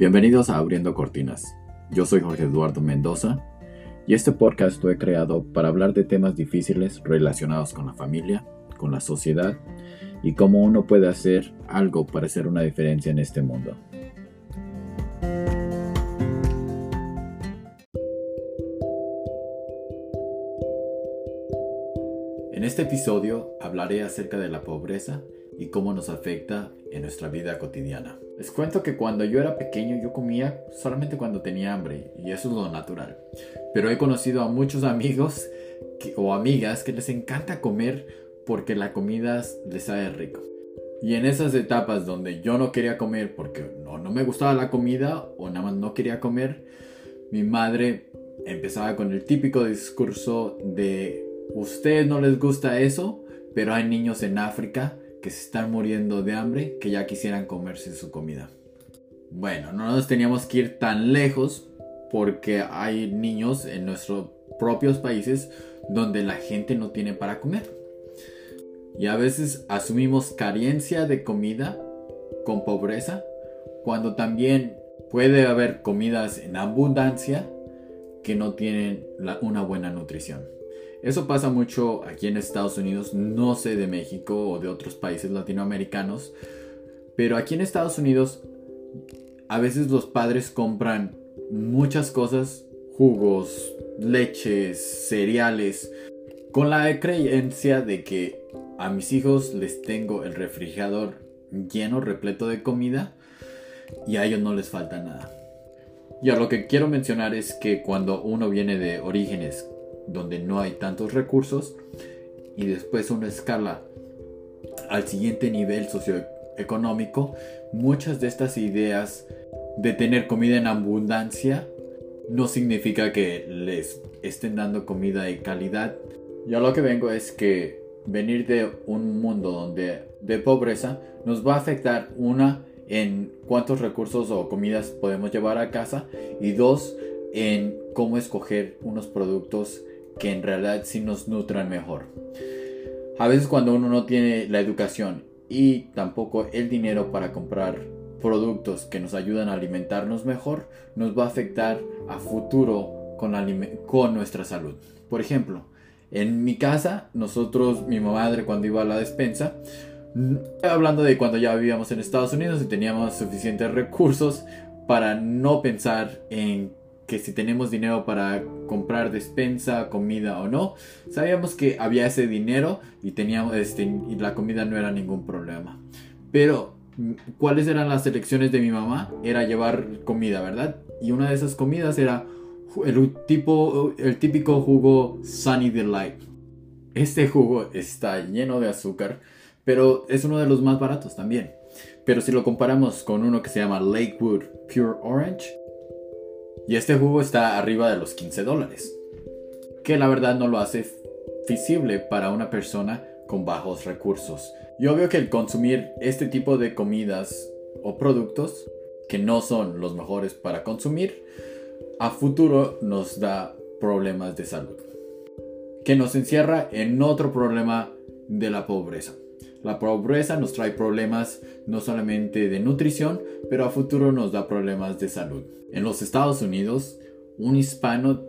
Bienvenidos a Abriendo Cortinas. Yo soy Jorge Eduardo Mendoza y este podcast lo he creado para hablar de temas difíciles relacionados con la familia, con la sociedad y cómo uno puede hacer algo para hacer una diferencia en este mundo. Este episodio hablaré acerca de la pobreza y cómo nos afecta en nuestra vida cotidiana. Les cuento que cuando yo era pequeño yo comía solamente cuando tenía hambre y eso es lo natural. Pero he conocido a muchos amigos o amigas que les encanta comer porque la comida les sabe rico. Y en esas etapas donde yo no quería comer porque no, no me gustaba la comida o nada más no quería comer, mi madre empezaba con el típico discurso de ustedes no les gusta eso, pero hay niños en África que se están muriendo de hambre que ya quisieran comerse su comida. Bueno, no nos teníamos que ir tan lejos porque hay niños en nuestros propios países donde la gente no tiene para comer. Y a veces asumimos carencia de comida con pobreza cuando también puede haber comidas en abundancia que no tienen una buena nutrición. Eso pasa mucho aquí en Estados Unidos, no sé de México o de otros países latinoamericanos, pero aquí en Estados Unidos a veces los padres compran muchas cosas, jugos, leches, cereales, con la creencia de que a mis hijos les tengo el refrigerador lleno, repleto de comida, y a ellos no les falta nada. Y a lo que quiero mencionar es que cuando uno viene de orígenes donde no hay tantos recursos y después uno escala al siguiente nivel socioeconómico, muchas de estas ideas de tener comida en abundancia no significa que les estén dando comida de calidad. Ya lo que vengo es que venir de un mundo donde de pobreza nos va a afectar una en cuántos recursos o comidas podemos llevar a casa y dos en cómo escoger unos productos que en realidad sí nos nutran mejor. A veces cuando uno no tiene la educación y tampoco el dinero para comprar productos que nos ayudan a alimentarnos mejor, nos va a afectar a futuro con, nuestra salud. Por ejemplo, en mi casa, nosotros, mi madre cuando iba a la despensa, hablando de cuando ya vivíamos en Estados Unidos y teníamos suficientes recursos para no pensar en que si tenemos dinero para comprar despensa, comida o no, sabíamos que había ese dinero y teníamos este la comida no era ningún problema. Pero ¿cuáles eran las elecciones de mi mamá? Era llevar comida, ¿verdad? Y una de esas comidas era el tipo el típico jugo Sunny Delight. Este jugo está lleno de azúcar, pero es uno de los más baratos también. Pero si lo comparamos con uno que se llama Lakewood Pure Orange, y este jugo está arriba de los 15 dólares. Que la verdad no lo hace feasible para una persona con bajos recursos. Yo veo que el consumir este tipo de comidas o productos que no son los mejores para consumir, a futuro nos da problemas de salud. Que nos encierra en otro problema de la pobreza. La pobreza nos trae problemas no solamente de nutrición, pero a futuro nos da problemas de salud. En los Estados Unidos, un hispano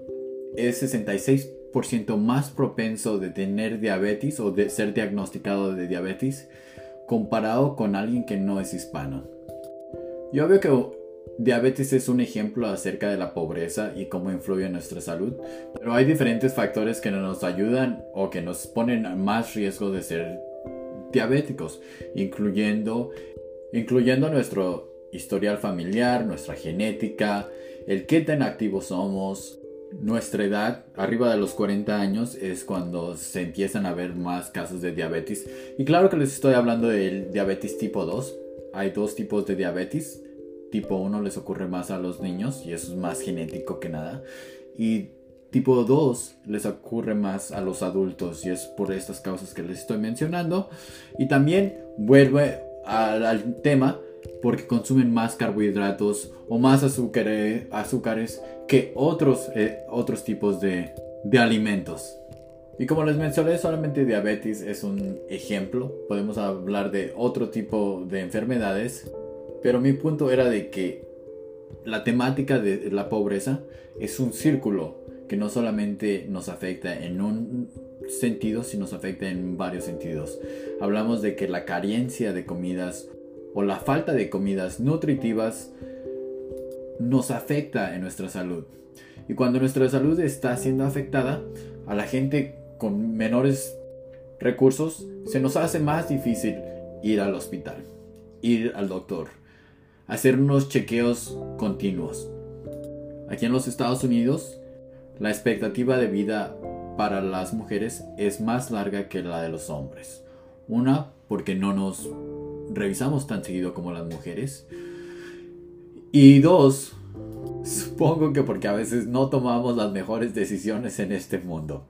es 66% más propenso de tener diabetes o de ser diagnosticado de diabetes comparado con alguien que no es hispano. Yo veo que diabetes es un ejemplo acerca de la pobreza y cómo influye en nuestra salud, pero hay diferentes factores que nos ayudan o que nos ponen más riesgo de ser diabéticos, incluyendo, incluyendo nuestro historial familiar, nuestra genética, el qué tan activos somos, nuestra edad, arriba de los 40 años, es cuando se empiezan a ver más casos de diabetes. Y claro que les estoy hablando del diabetes tipo 2. Hay dos tipos de diabetes. Tipo 1 les ocurre más a los niños y eso es más genético que nada. Y Tipo 2 les ocurre más a los adultos y es por estas causas que les estoy mencionando. Y también vuelve al, tema porque consumen más carbohidratos o más azúcares, azúcares que otros, eh, otros tipos de, de alimentos. Y como les mencioné, solamente diabetes es un ejemplo. Podemos hablar de otro tipo de enfermedades. Pero mi punto era de que la temática de la pobreza es un círculo que no solamente nos afecta en un sentido, sino nos afecta en varios sentidos. Hablamos de que la carencia de comidas o la falta de comidas nutritivas nos afecta en nuestra salud. Y cuando nuestra salud está siendo afectada, a la gente con menores recursos se nos hace más difícil ir al hospital, ir al doctor, hacer unos chequeos continuos. Aquí en los Estados Unidos, la expectativa de vida para las mujeres es más larga que la de los hombres. Una, porque no nos revisamos tan seguido como las mujeres. Y dos, supongo que porque a veces no tomamos las mejores decisiones en este mundo.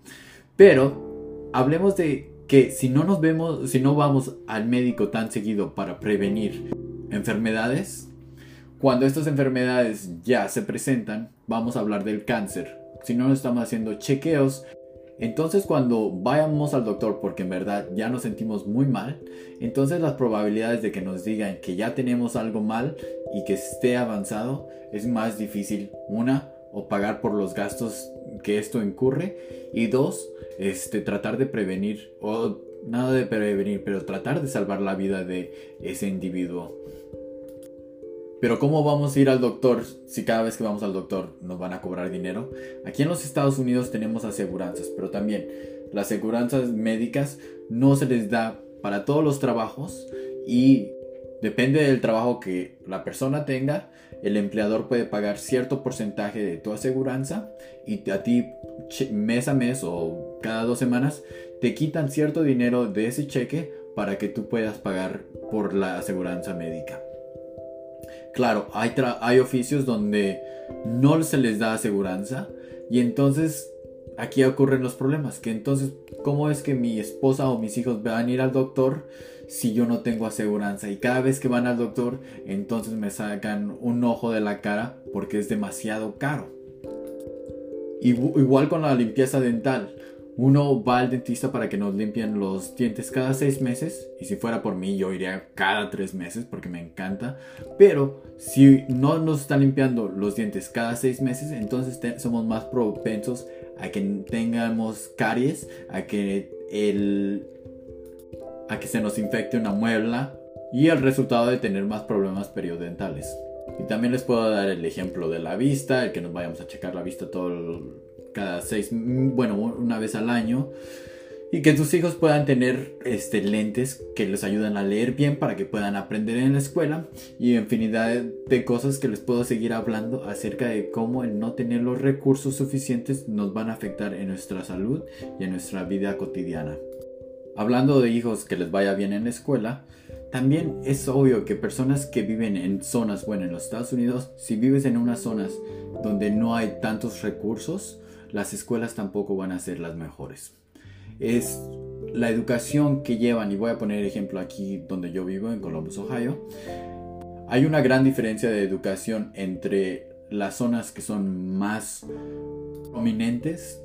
Pero hablemos de que si no nos vemos, si no vamos al médico tan seguido para prevenir enfermedades, cuando estas enfermedades ya se presentan, vamos a hablar del cáncer. Si no estamos haciendo chequeos, entonces cuando vayamos al doctor porque en verdad ya nos sentimos muy mal, entonces las probabilidades de que nos digan que ya tenemos algo mal y que esté avanzado es más difícil. Una, o pagar por los gastos que esto incurre. Y dos, este, tratar de prevenir, o nada de prevenir, pero tratar de salvar la vida de ese individuo. Pero ¿cómo vamos a ir al doctor si cada vez que vamos al doctor nos van a cobrar dinero? Aquí en los Estados Unidos tenemos aseguranzas, pero también las aseguranzas médicas no se les da para todos los trabajos y depende del trabajo que la persona tenga, el empleador puede pagar cierto porcentaje de tu aseguranza y a ti mes a mes o cada dos semanas te quitan cierto dinero de ese cheque para que tú puedas pagar por la aseguranza médica. Claro, hay, hay oficios donde no se les da aseguranza y entonces aquí ocurren los problemas. Que entonces, ¿cómo es que mi esposa o mis hijos van a ir al doctor si yo no tengo aseguranza? Y cada vez que van al doctor, entonces me sacan un ojo de la cara porque es demasiado caro. Igual con la limpieza dental. Uno va al dentista para que nos limpien los dientes cada seis meses. Y si fuera por mí, yo iría cada tres meses porque me encanta. Pero si no nos están limpiando los dientes cada seis meses, entonces somos más propensos a que tengamos caries, a que el a que se nos infecte una muela y el resultado de tener más problemas periodentales. Y también les puedo dar el ejemplo de la vista, el que nos vayamos a checar la vista todo cada seis, bueno, una vez al año. Y que tus hijos puedan tener este, lentes que les ayuden a leer bien para que puedan aprender en la escuela. Y infinidad de cosas que les puedo seguir hablando acerca de cómo el no tener los recursos suficientes nos van a afectar en nuestra salud y en nuestra vida cotidiana. Hablando de hijos que les vaya bien en la escuela, también es obvio que personas que viven en zonas, bueno, en los Estados Unidos, si vives en unas zonas donde no hay tantos recursos, las escuelas tampoco van a ser las mejores. Es la educación que llevan, y voy a poner ejemplo aquí donde yo vivo, en Columbus, Ohio. Hay una gran diferencia de educación entre las zonas que son más prominentes,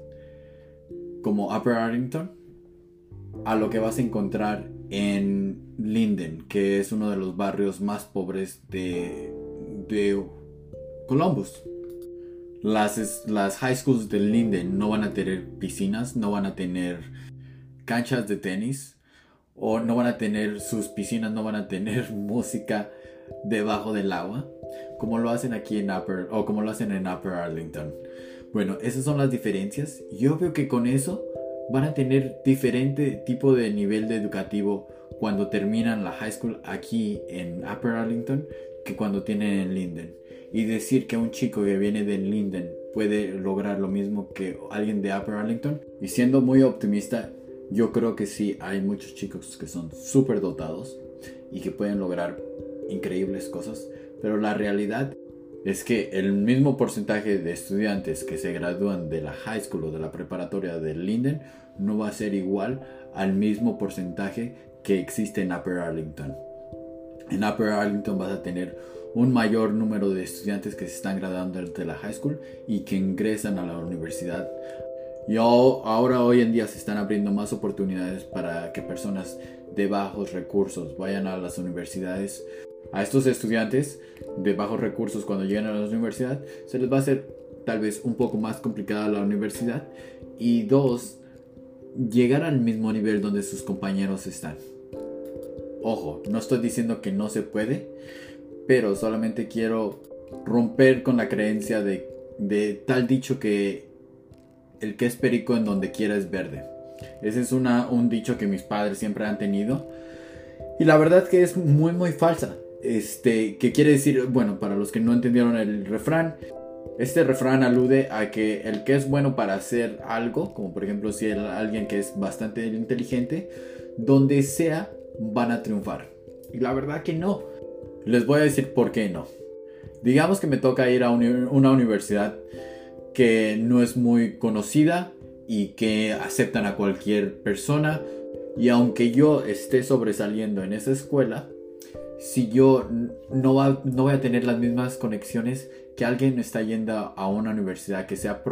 como Upper Arlington, a lo que vas a encontrar en Linden, que es uno de los barrios más pobres de, de Columbus. Las, high schools de Linden no van a tener piscinas, no van a tener canchas de tenis, o no van a tener sus piscinas, no van a tener música debajo del agua, como lo hacen aquí en Upper, o como lo hacen en Upper Arlington. Bueno, esas son las diferencias. Yo veo que con eso van a tener diferente tipo de nivel de educativo cuando terminan la high school aquí en Upper Arlington que cuando tienen en Linden. Y decir que un chico que viene de Linden puede lograr lo mismo que alguien de Upper Arlington. Y siendo muy optimista, yo creo que sí hay muchos chicos que son súper dotados y que pueden lograr increíbles cosas. Pero la realidad es que el mismo porcentaje de estudiantes que se gradúan de la high school o de la preparatoria de Linden no va a ser igual al mismo porcentaje que existe en Upper Arlington. En Upper Arlington vas a tener un mayor número de estudiantes que se están graduando de la high school y que ingresan a la universidad. Y ahora hoy en día se están abriendo más oportunidades para que personas de bajos recursos vayan a las universidades A estos estudiantes de bajos recursos cuando llegan a la universidad se les va a hacer tal vez un poco más complicada la universidad y dos, llegar al mismo nivel donde sus compañeros están. Ojo, no estoy diciendo que no se puede, pero solamente quiero romper con la creencia de, de tal dicho que el que es perico en donde quiera es verde. Ese es una, un dicho que mis padres siempre han tenido. Y la verdad que es muy muy falsa. Este, que quiere decir, bueno, para los que no entendieron el refrán, este refrán alude a que el que es bueno para hacer algo, como por ejemplo si hay alguien que es bastante inteligente, donde sea van a triunfar. Y la verdad que no. Les voy a decir por qué no. Digamos que me toca ir a una universidad que no es muy conocida y que aceptan a cualquier persona. Y aunque yo esté sobresaliendo en esa escuela, si yo no, no voy a tener las mismas conexiones que alguien está yendo a una universidad que sea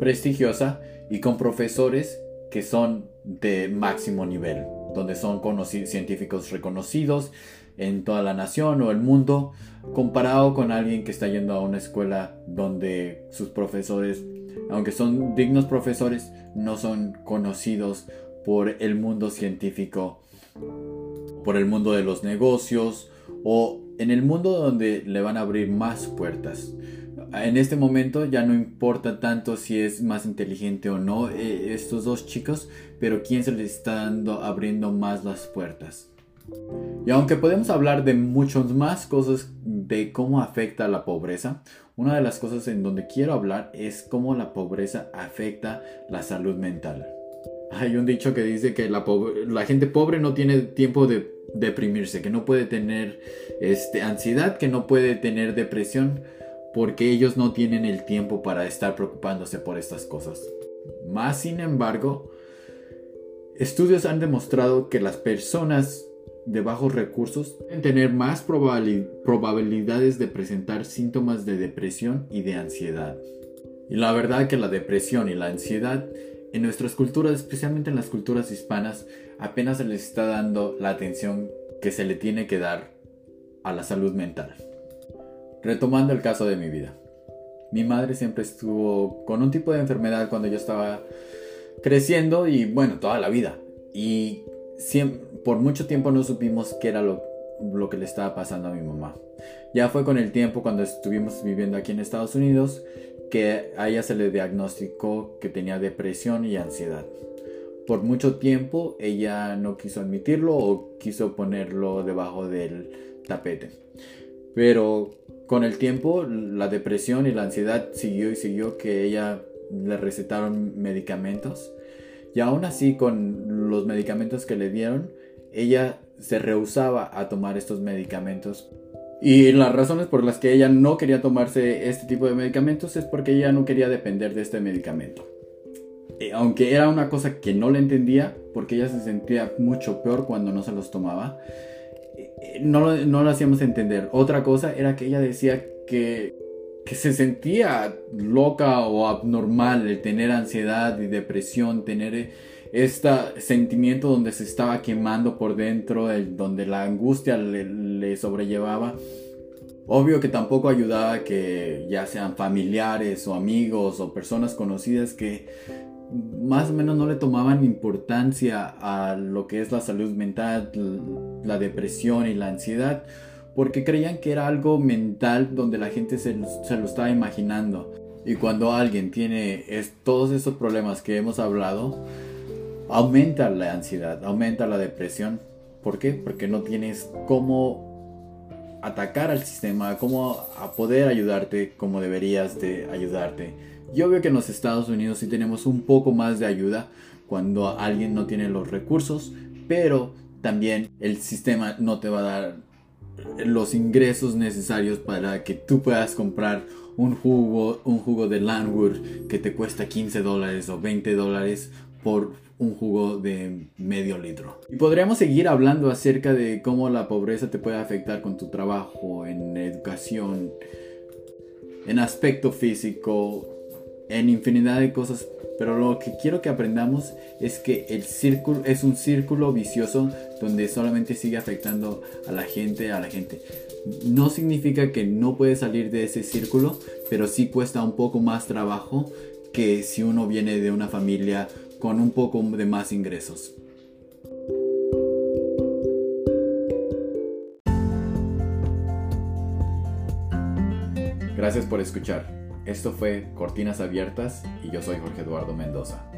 prestigiosa y con profesores que son de máximo nivel, donde son científicos reconocidos en toda la nación o el mundo, comparado con alguien que está yendo a una escuela donde sus profesores, aunque son dignos profesores, no son conocidos por el mundo científico, por el mundo de los negocios o en el mundo donde le van a abrir más puertas. En este momento ya no importa tanto si es más inteligente o no eh, estos dos chicos, pero quién se les está dando abriendo más las puertas. Y aunque podemos hablar de muchas más cosas de cómo afecta la pobreza, una de las cosas en donde quiero hablar es cómo la pobreza afecta la salud mental. Hay un dicho que dice que la, la gente pobre no tiene tiempo de deprimirse, que no puede tener este, ansiedad, que no puede tener depresión, porque ellos no tienen el tiempo para estar preocupándose por estas cosas. Más sin embargo, estudios han demostrado que las personas de bajos recursos pueden tener más probabilidades de presentar síntomas de depresión y de ansiedad. Y la verdad que la depresión y la ansiedad en nuestras culturas, especialmente en las culturas hispanas, apenas se les está dando la atención que se le tiene que dar a la salud mental. Retomando el caso de mi vida. Mi madre siempre estuvo con un tipo de enfermedad cuando yo estaba creciendo y bueno, toda la vida. Y por mucho tiempo no supimos qué era lo, lo que le estaba pasando a mi mamá. Ya fue con el tiempo cuando estuvimos viviendo aquí en Estados Unidos que a ella se le diagnosticó que tenía depresión y ansiedad. Por mucho tiempo ella no quiso admitirlo o quiso ponerlo debajo del tapete. Pero con el tiempo la depresión y la ansiedad siguió y siguió que ella le recetaron medicamentos. Y aún así con los medicamentos que le dieron, ella se rehusaba a tomar estos medicamentos y las razones por las que ella no quería tomarse este tipo de medicamentos es porque ella no quería depender de este medicamento. Eh, aunque era una cosa que no le entendía, porque ella se sentía mucho peor cuando no se los tomaba, eh, no, no lo hacíamos entender. Otra cosa era que ella decía que, que se sentía loca o abnormal el tener ansiedad y depresión, tener este sentimiento donde se estaba quemando por dentro, donde la angustia le, sobrellevaba. Obvio que tampoco ayudaba que ya sean familiares o amigos o personas conocidas que más o menos no le tomaban importancia a lo que es la salud mental, la depresión y la ansiedad, porque creían que era algo mental donde la gente se, se lo estaba imaginando. Y cuando alguien tiene todos esos problemas que hemos hablado, aumenta la ansiedad, aumenta la depresión. ¿Por qué? Porque no tienes cómo atacar al sistema, cómo a poder ayudarte como deberías de ayudarte. Yo veo que en los Estados Unidos sí tenemos un poco más de ayuda cuando alguien no tiene los recursos, pero también el sistema no te va a dar los ingresos necesarios para que tú puedas comprar un jugo, un jugo de Landwood que te cuesta 15 dólares o 20 dólares por un jugo de medio litro. Y podríamos seguir hablando acerca de cómo la pobreza te puede afectar con tu trabajo, en educación, en aspecto físico, en infinidad de cosas Pero lo que quiero que aprendamos es que el círculo es un círculo vicioso donde solamente sigue afectando a la gente, a la gente. No significa que no puede salir de ese círculo, pero sí cuesta un poco más trabajo que si uno viene de una familia con un poco de más ingresos. Gracias por escuchar. Esto fue Cortinas Abiertas y yo soy Jorge Eduardo Mendoza.